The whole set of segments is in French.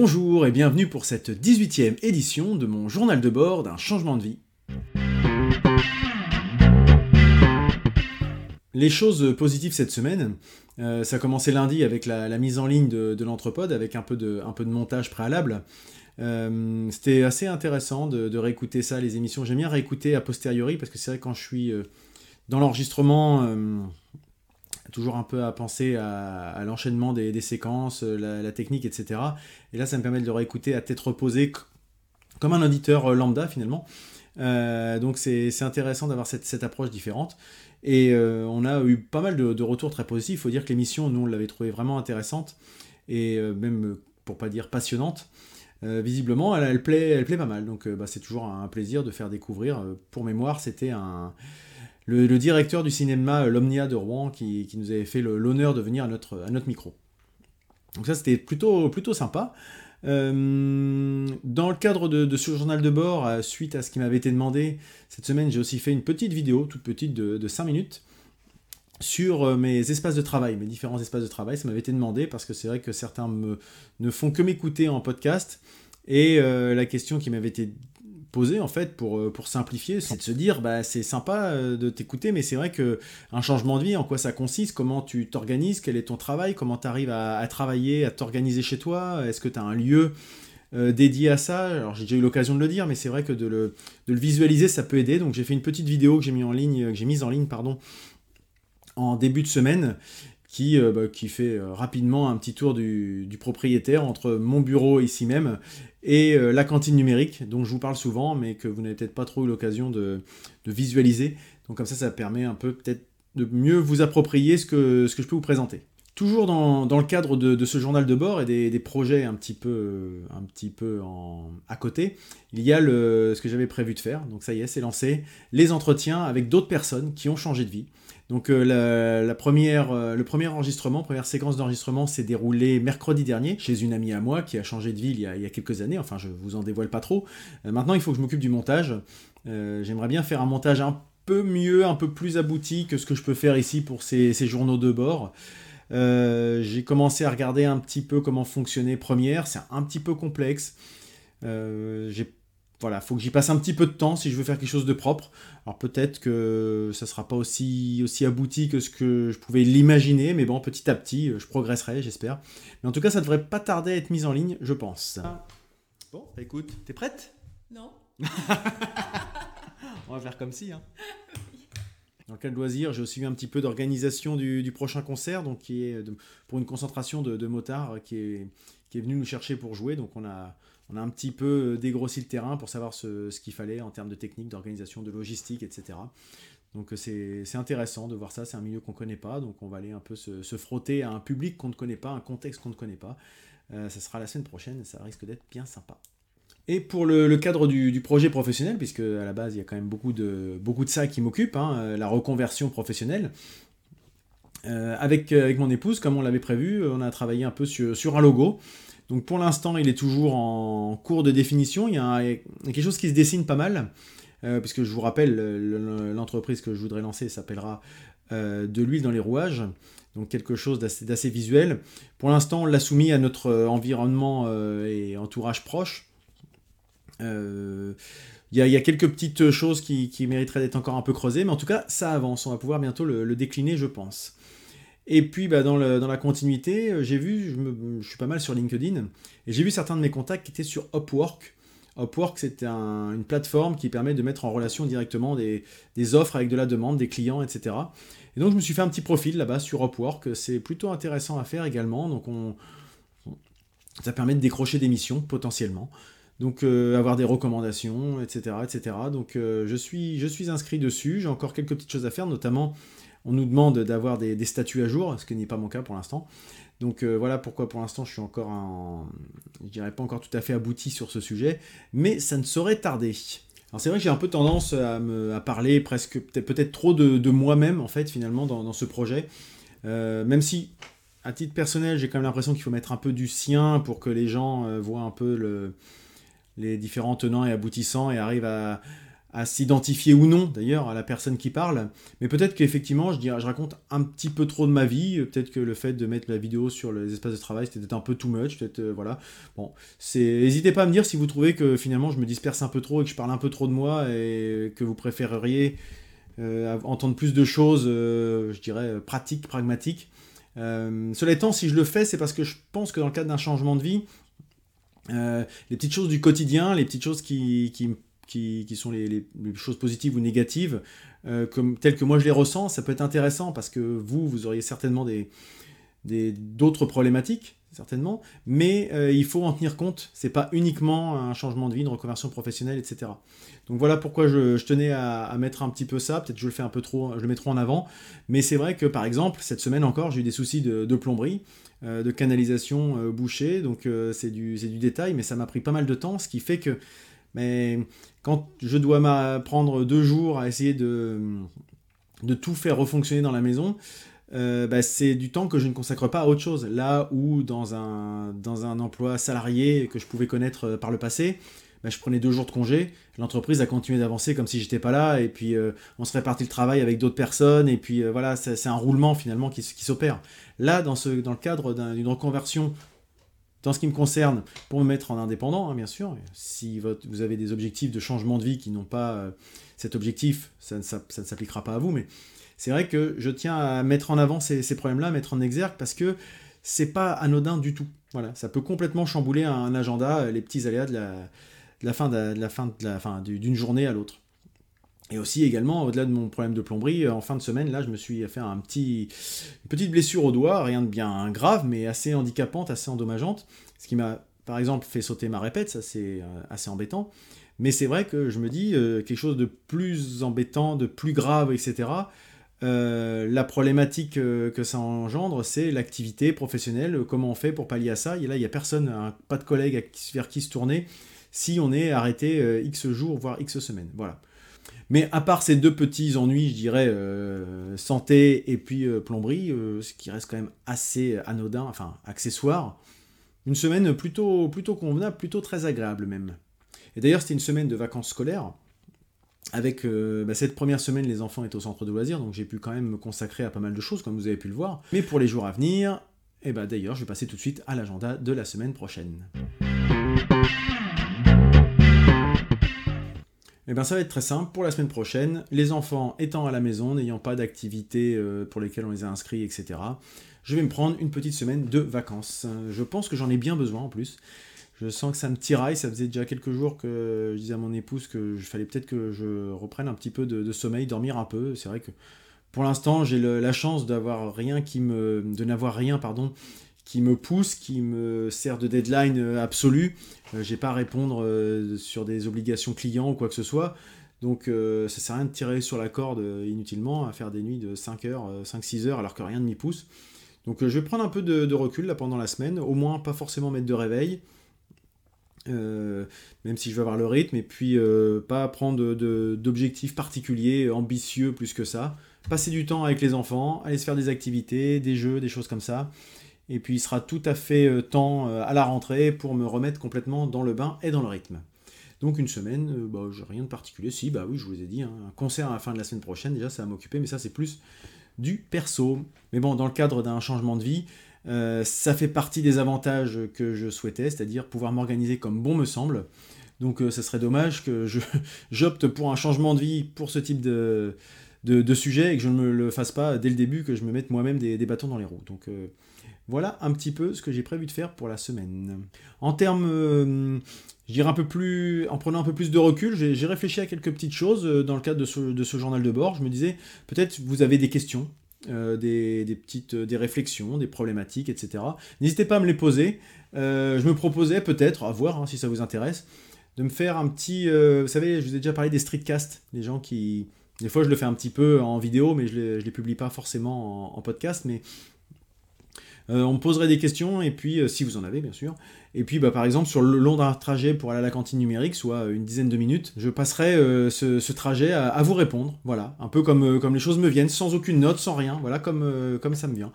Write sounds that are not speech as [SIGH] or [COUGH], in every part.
Bonjour et bienvenue pour cette 18e édition de mon journal de bord d'un changement de vie. Les choses positives cette semaine, euh, ça a commencé lundi avec la, mise en ligne de, l'entrepode, avec un peu de, de montage préalable. Euh, c'était assez intéressant de, réécouter ça, les émissions. J'aime bien réécouter a posteriori parce que c'est vrai quand je suis euh, dans l'enregistrement, toujours un peu à penser à, l'enchaînement des, séquences, la, technique, etc. Et là, ça me permet de le réécouter à tête reposée comme un auditeur lambda finalement. donc c'est intéressant d'avoir cette, approche différente. Et euh, on a eu pas mal de, retours très positifs. Il faut dire que l'émission, nous, on l'avait trouvée vraiment intéressante et euh, même, pour pas dire passionnante. Euh, visiblement, elle, plaît, elle plaît pas mal. Donc, bah, c'est toujours un plaisir de faire découvrir. Pour mémoire, c'était un, le, directeur du cinéma L'Omnia de Rouen qui, nous avait fait l'honneur de venir à notre, à notre micro. Donc, ça, c'était plutôt, plutôt sympa. Euh, dans le cadre de, ce journal de bord, euh, suite à ce qui m'avait été demandé, cette semaine j'ai aussi fait une petite vidéo, toute petite de, 5 minutes, sur euh, mes espaces de travail, mes différents espaces de travail. Ça m'avait été demandé parce que c'est vrai que certains me, ne font que m'écouter en podcast. Et la question qui m'avait été en fait pour, euh, pour simplifier, c'est de se dire bah c'est sympa euh, de t'écouter, mais c'est vrai que un changement de vie, en quoi ça consiste, comment tu t'organises, quel est ton travail, comment tu arrives à, travailler, à t'organiser chez toi, est-ce que tu as un lieu euh, dédié à ça? Alors j'ai déjà eu l'occasion de le dire, mais c'est vrai que de le, de le, visualiser ça peut aider. Donc j'ai fait une petite vidéo que j'ai mis en ligne, que j'ai mise en ligne pardon en début de semaine qui, bah, qui fait rapidement un petit tour du, propriétaire entre mon bureau ici même et euh, la cantine numérique, dont je vous parle souvent, mais que vous n'avez peut-être pas trop eu l'occasion de, visualiser. Donc comme ça, ça permet un peu peut-être de mieux vous approprier ce que, ce que je peux vous présenter. Toujours dans, le cadre de, ce journal de bord et des, projets un petit peu, un petit peu à côté, il y a ce que j'avais prévu de faire. Donc ça y est, c'est lancé. Les entretiens avec d'autres personnes qui ont changé de vie. Donc euh, euh, le premier enregistrement, première séquence d'enregistrement s'est déroulée mercredi dernier chez une amie à moi qui a changé de vie il y a, quelques années. Enfin, je vous en dévoile pas trop. Euh, maintenant, il faut que je m'occupe du montage. J'aimerais bien faire un montage un peu mieux, un peu plus abouti que ce que je peux faire ici pour ces, journaux de bord. J'ai commencé à regarder un petit peu comment fonctionnait Première. C'est un petit peu complexe. Voilà, faut que j'y passe un petit peu de temps si je veux faire quelque chose de propre. Alors peut-être que ça sera pas aussi, aussi abouti que ce que je pouvais l'imaginer, mais bon, petit à petit, je progresserai, j'espère. Mais en tout cas, ça devrait pas tarder à être mis en ligne, je pense. Bon, bah écoute, t'es prête? Non. [LAUGHS] On va faire comme si. Hein. Dans le cas de loisir, j'ai aussi eu un petit peu d'organisation du, prochain concert, donc qui est pour une concentration de, de motards qui est, qui est venu nous chercher pour jouer. Donc on a, on a un petit peu euh, dégrossi le terrain pour savoir ce, qu'il fallait en termes de technique, d'organisation, de logistique, etc. Donc euh, c'est intéressant de voir ça, c'est un milieu qu'on ne connaît pas, donc on va aller un peu se, frotter à un public qu'on ne connaît pas, un contexte qu'on ne connaît pas. Euh, ça sera la semaine prochaine, ça risque d'être bien sympa. Et pour le, cadre du, projet professionnel, puisque à la base il y a quand même beaucoup de, beaucoup de ça qui m'occupe, hein, la reconversion professionnelle, avec, avec mon épouse, comme on l'avait prévu, on a travaillé un peu sur un logo. Donc pour l'instant, il est toujours en cours de définition. Il y a, quelque chose qui se dessine pas mal, euh, puisque je vous rappelle, l'entreprise que je voudrais lancer s'appellera euh, De l'huile dans les rouages. Donc quelque chose d'assez visuel. Pour l'instant, on l'a soumis à notre environnement euh, et entourage proche. Il y, a quelques petites choses qui, mériteraient d'être encore un peu creusées, mais en tout cas, ça avance. On va pouvoir bientôt le décliner, je pense. Et puis bah, dans, la continuité, euh, j'ai vu, je, suis pas mal sur LinkedIn, et j'ai vu certains de mes contacts qui étaient sur Upwork. Upwork, c'est une plateforme qui permet de mettre en relation directement des, offres avec de la demande, des clients, etc. Et donc je me suis fait un petit profil là-bas sur Upwork. C'est plutôt intéressant à faire également. Donc on, ça permet de décrocher des missions potentiellement. Donc euh, avoir des recommandations, etc. etc. Donc euh, je suis inscrit dessus. J'ai encore quelques petites choses à faire, notamment on nous demande d'avoir des, statuts à jour, ce qui n'est pas mon cas pour l'instant. Donc euh, voilà pourquoi pour l'instant je suis encore je dirais pas encore tout à fait abouti sur ce sujet, mais ça ne saurait tarder. Alors c'est vrai que j'ai un peu tendance à, me, parler presque peut-être trop de, moi-même en fait finalement dans, ce projet, euh, même si à titre personnel j'ai quand même l'impression qu'il faut mettre un peu du sien pour que les gens euh, voient un peu le, les différents tenants et aboutissants et arrivent à, à s'identifier ou non d'ailleurs à la personne qui parle, mais peut-être qu'effectivement je, dirais, je raconte un petit peu trop de ma vie, peut-être que le fait de mettre la vidéo sur les espaces de travail c'était un peu too much, peut-être euh, voilà. Bon, c'est n'hésitez pas à me dire si vous trouvez que finalement je me disperse un peu trop et que je parle un peu trop de moi et que vous préféreriez euh, entendre plus de choses, euh, je dirais pratiques, pragmatiques. cela étant, si je le fais, c'est parce que je pense que dans le cadre d'un changement de vie, les petites choses du quotidien, les petites choses qui, qui me qui, sont les, choses positives ou négatives, euh, telles que moi je les ressens, ça peut être intéressant parce que vous, vous auriez certainement des, d'autres problématiques, certainement, mais euh, il faut en tenir compte. C'est pas uniquement un changement de vie, une reconversion professionnelle, etc. Donc voilà pourquoi je, tenais à, mettre un petit peu ça. Peut-être je le fais un peu trop, je le mets trop en avant, mais c'est vrai que par exemple cette semaine encore, j'ai eu des soucis de, plomberie, euh, de canalisation bouchée, donc c'est du, du détail, mais ça m'a pris pas mal de temps, ce qui fait que mais quand je dois prendre deux jours à essayer de, de tout faire refonctionner dans la maison, euh, bah, c'est du temps que je ne consacre pas à autre chose. Là où dans un, dans un emploi salarié que je pouvais connaître euh, par le passé, bah, je prenais deux jours de congé, l'entreprise a continué d'avancer comme si j'étais pas là, et puis euh, on se répartit le travail avec d'autres personnes, et puis voilà, c'est un roulement finalement qui, qui s'opère. Là, dans, ce, dans le cadre d'une reconversion dans ce qui me concerne, pour me mettre en indépendant, hein, bien sûr, si vous avez des objectifs de changement de vie qui n'ont pas euh, cet objectif, ça ne, s'appliquera pas à vous, mais c'est vrai que je tiens à mettre en avant ces, problèmes-là, mettre en exergue, parce que c'est pas anodin du tout. Voilà, ça peut complètement chambouler un, agenda, euh, les petits aléas de la, fin de la, fin de la fin d'une journée à l'autre. Et aussi également, au-delà de mon problème de plomberie, euh, en fin de semaine, là, je me suis fait une petite blessure au doigt, rien de bien grave, mais assez handicapante, assez endommageante, ce qui m'a, par exemple, fait sauter ma répète, ça c'est euh, assez embêtant. Mais c'est vrai que je me dis, euh, quelque chose de plus embêtant, de plus grave, etc., la problématique que ça engendre, c'est l'activité professionnelle, comment on fait pour pallier à ça. Et là, il n'y a personne, pas de collègue vers qui se tourner si on est arrêté X jours, voire X semaines. Voilà. Mais à part ces deux petits ennuis, je dirais, euh, santé et puis euh, plomberie, euh, ce qui reste quand même assez anodin, enfin accessoire, une semaine plutôt, plutôt convenable, plutôt très agréable même. Et d'ailleurs, c'était une semaine de vacances scolaires. Avec bah, cette première semaine, les enfants étaient au centre de loisirs, donc j'ai pu quand même me consacrer à pas mal de choses, comme vous avez pu le voir. Mais pour les jours à venir, et eh bah d'ailleurs, je vais passer tout de suite à l'agenda de la semaine prochaine. Eh bien, ça va être très simple. Pour la semaine prochaine, les enfants étant à la maison, n'ayant pas d'activités euh, pour lesquelles on les a inscrits, etc., je vais me prendre une petite semaine de vacances. Je pense que j'en ai bien besoin en plus. Je sens que ça me tiraille. Ça faisait déjà quelques jours que je disais à mon épouse que je fallait peut-être que je reprenne un petit peu de, sommeil, dormir un peu. C'est vrai que pour l'instant, j'ai la chance d'avoir rien qui me, de n'avoir rien, pardon, qui me pousse, qui me sert de deadline euh, absolu. Euh, j'ai pas à répondre euh, sur des obligations clients ou quoi que ce soit. Donc ça sert à rien de tirer sur la corde inutilement, à faire des nuits de 5 heures, 5-6 heures alors que rien ne m'y pousse. Donc je vais prendre un peu de, recul là pendant la semaine, au moins pas forcément mettre de réveil, même si je vais avoir le rythme, et puis pas prendre d'objectifs particuliers, ambitieux plus que ça. Passer du temps avec les enfants, aller se faire des activités, des jeux, des choses comme ça. Et puis il sera tout à fait euh, temps euh, à la rentrée pour me remettre complètement dans le bain et dans le rythme. Donc une semaine, euh, bah, rien de particulier. Si, bah oui, je vous ai dit, hein, un concert à la fin de la semaine prochaine, déjà ça va m'occuper, mais ça c'est plus du perso. Mais bon, dans le cadre d'un changement de vie, ça fait partie des avantages que je souhaitais, c'est-à-dire pouvoir m'organiser comme bon me semble. Donc ce serait dommage que [LAUGHS] j'opte pour un changement de vie pour ce type de, de, sujet et que je ne me le fasse pas dès le début, que je me mette moi-même des, bâtons dans les roues. Donc voilà un petit peu ce que j'ai prévu de faire pour la semaine. En termes, euh, je dirais un peu plus, en prenant un peu plus de recul, j'ai réfléchi à quelques petites choses euh, dans le cadre de ce, journal de bord. Je me disais, peut-être vous avez des questions, euh, des, petites, des réflexions, des problématiques, etc. N'hésitez pas à me les poser. je me proposais peut-être, à voir hein, si ça vous intéresse, de me faire un petit, vous savez, je vous ai déjà parlé des streetcasts, des gens qui, des fois je le fais un petit peu en vidéo, mais je ne les, publie pas forcément en, podcast, euh, on me poserait des questions, et puis, euh, si vous en avez, bien sûr. Et puis, bah, par exemple, sur le long d'un trajet pour aller à la cantine numérique, soit une dizaine de minutes, je passerai euh, ce, trajet à, vous répondre. Voilà, un peu comme, les choses me viennent, sans aucune note, sans rien. Voilà, comme, comme ça me vient.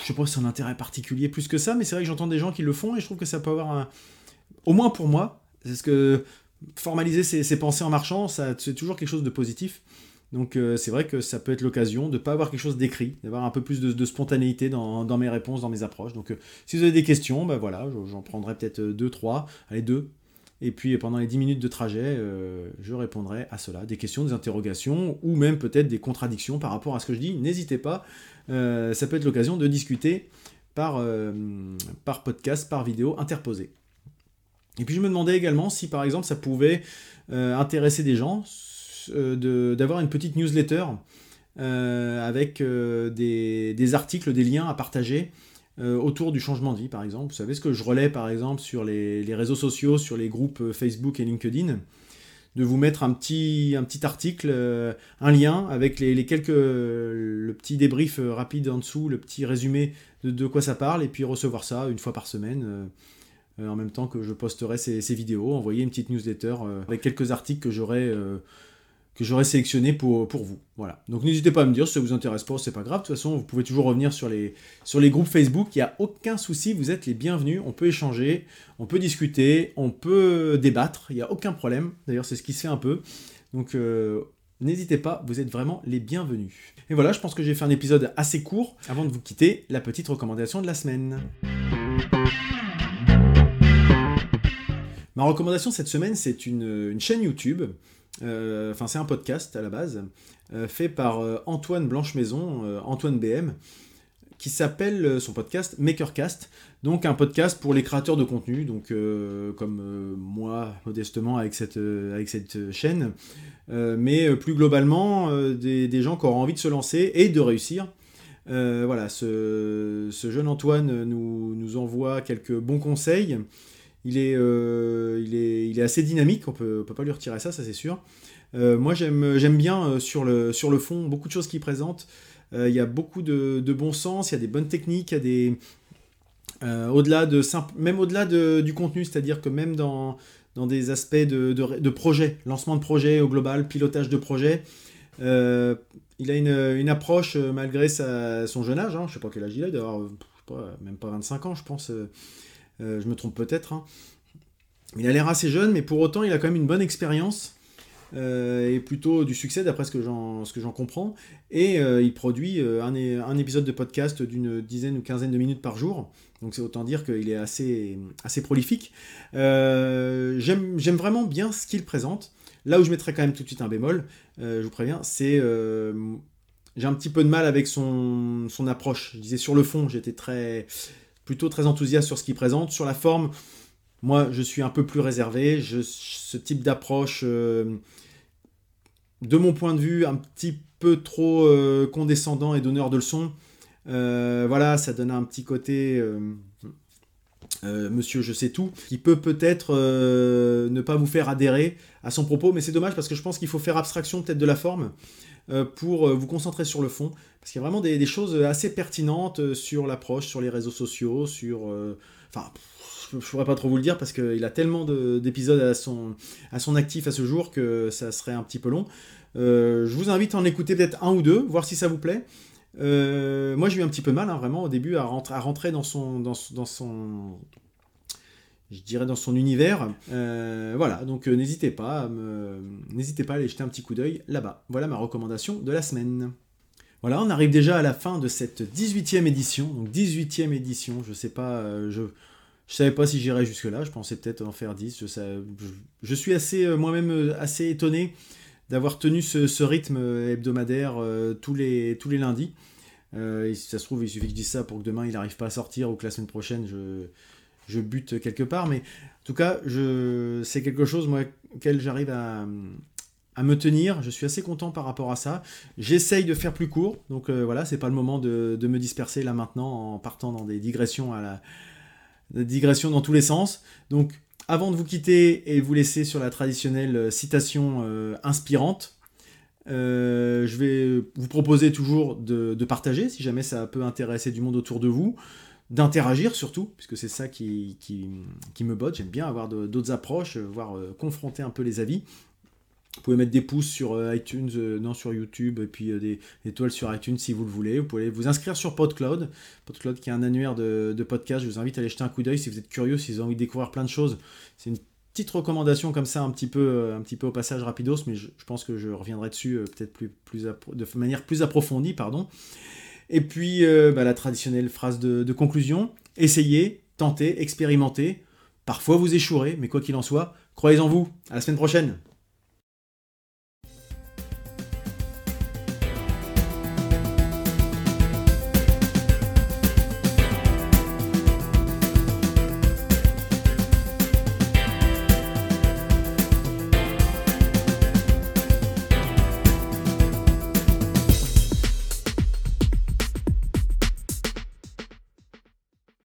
Je sais pas si c'est un intérêt particulier plus que ça, mais c'est vrai que j'entends des gens qui le font, et je trouve que ça peut avoir un... Au moins pour moi, c'est ce que formaliser ses, pensées en marchant, c'est toujours quelque chose de positif. Donc euh, c'est vrai que ça peut être l'occasion de ne pas avoir quelque chose d'écrit, d'avoir un peu plus de, spontanéité dans, mes réponses, dans mes approches. Donc euh, si vous avez des questions, ben voilà, j'en prendrai peut-être deux, trois, allez deux. Et puis pendant les 10 minutes de trajet, je répondrai à cela, des questions, des interrogations, ou même peut-être des contradictions par rapport à ce que je dis. N'hésitez pas, ça peut être l'occasion de discuter par, par podcast, par vidéo interposée. Et puis je me demandais également si par exemple ça pouvait euh, intéresser des gens euh, d'avoir une petite newsletter euh, avec des, articles, des liens à partager autour du changement de vie par exemple. Vous savez ce que je relais par exemple sur les, réseaux sociaux, sur les groupes Facebook et LinkedIn? De vous mettre un petit, un petit article, un lien avec les, quelques, le petit débrief rapide en dessous, le petit résumé de, quoi ça parle, et puis recevoir ça une fois par semaine. Euh, en même temps que je posterai ces, vidéos, envoyer une petite newsletter euh, avec quelques articles que j'aurai euh, que j'aurais sélectionné pour, vous. Voilà. Donc n'hésitez pas à me dire si ça vous intéresse pas, c'est pas grave. De toute façon, vous pouvez toujours revenir sur les, groupes Facebook. Il n'y a aucun souci, vous êtes les bienvenus. On peut échanger, on peut discuter, on peut débattre. Il n'y a aucun problème. D'ailleurs, c'est ce qui se fait un peu. Donc n'hésitez pas, vous êtes vraiment les bienvenus. Et voilà, je pense que j'ai fait un épisode assez court. Avant de vous quitter, la petite recommandation de la semaine. Ma recommandation cette semaine, c'est une, chaîne YouTube, euh, enfin c'est un podcast à la base, euh, fait par euh, Antoine Blanche-Maison, Antoine BM, qui s'appelle son podcast Makercast, donc un podcast pour les créateurs de contenu, donc comme moi modestement avec cette, avec cette chaîne, mais plus globalement des, gens qui auront envie de se lancer et de réussir. voilà, ce, jeune Antoine nous, nous envoie quelques bons conseils il est, euh, il est, il est assez dynamique, on peut, peut pas lui retirer ça, ça c'est sûr. Euh, moi j'aime, bien euh, sur, le, sur le fond beaucoup de choses qu'il présente. il y a beaucoup de, bon sens, il y a des bonnes techniques, il y a des, au-delà de même au-delà de, du contenu, c'est-à-dire que même dans, dans des aspects de, de, projet, lancement de projet au global, pilotage de projet, il a une, une approche malgré son jeune âge, hein, je sais pas quel âge il a, d'avoir même pas 25 ans je pense. Euh, je me trompe peut-être. Hein. Il a l'air assez jeune, mais pour autant, il a quand même une bonne expérience. Euh, et plutôt du succès d'après ce que j'en comprends. Et euh, il produit un, épisode de podcast d'une dizaine ou quinzaine de minutes par jour. Donc c'est autant dire qu'il est assez, prolifique. J'aime vraiment bien ce qu'il présente. Là où je mettrais quand même tout de suite un bémol, je vous préviens, c'est j'ai un petit peu de mal avec son approche. Je disais sur le fond, j'étais très plutôt très enthousiaste sur ce qu'il présente. Sur la forme, moi, je suis un peu plus réservé. Ce type d'approche, euh, de mon point de vue, un petit peu trop euh, condescendant et donneur de leçons. Euh, voilà, ça donne un petit côté monsieur je sais tout, qui peut peut-être ne pas vous faire adhérer à son propos, mais c'est dommage parce que je pense qu'il faut faire abstraction peut-être de la forme. Euh, pour euh, vous concentrer sur le fond, parce qu'il y a vraiment des, choses assez pertinentes euh, sur l'approche, sur les réseaux sociaux, sur... Enfin, je ne pourrais pas trop vous le dire parce qu'il a tellement d'épisodes à son, à son actif à ce jour que ça serait un petit peu long. je vous invite à en écouter peut-être un ou deux, voir si ça vous plaît. Moi, j'ai eu un petit peu mal, hein, vraiment, au début, à, rentrer, dans son, dans, son, je dirais dans son univers. Euh, voilà, donc euh, n'hésitez pas, n'hésitez pas à aller jeter un petit coup d'œil là-bas. Voilà ma recommandation de la semaine. Voilà, on arrive déjà à la fin de cette 18e édition. Donc 18e édition, je sais pas, euh, je je savais pas si j'irais jusque là, je pensais peut-être en faire 10. Je, je, suis assez moi-même assez étonné d'avoir tenu ce, rythme hebdomadaire tous, les, tous les lundis. si ça se trouve, il suffit que je dise ça pour que demain il n'arrive pas à sortir ou que la semaine prochaine je, je bute quelque part, mais en tout cas, je, c'est quelque chose moi, auquel j'arrive à, me tenir. Je suis assez content par rapport à ça. J'essaye de faire plus court, donc euh, voilà, c'est pas le moment de, me disperser là maintenant en partant dans des digressions à la des digressions dans tous les sens. Donc, avant de vous quitter et vous laisser sur la traditionnelle euh, citation euh, inspirante, je vais vous proposer toujours de, partager si jamais ça peut intéresser du monde autour de vous d'interagir surtout, puisque c'est ça qui, me botte. J'aime bien avoir d'autres approches, euh, voir euh, confronter un peu les avis. Vous pouvez mettre des pouces sur euh, iTunes, euh, non sur YouTube, et puis euh, des, étoiles sur iTunes si vous le voulez. Vous pouvez vous inscrire sur PodCloud, PodCloud qui est un annuaire de, de podcasts. Je vous invite à aller jeter un coup d'œil si vous êtes curieux, si vous avez envie de découvrir plein de choses. C'est une petite recommandation comme ça, un petit peu, un petit peu au passage rapidos, mais je, pense que je reviendrai dessus peut-être plus, de manière plus approfondie, pardon. Et puis bah, la traditionnelle phrase de, de conclusion essayez, tentez, expérimentez. Parfois vous échouerez, mais quoi qu'il en soit, croyez en vous. À la semaine prochaine.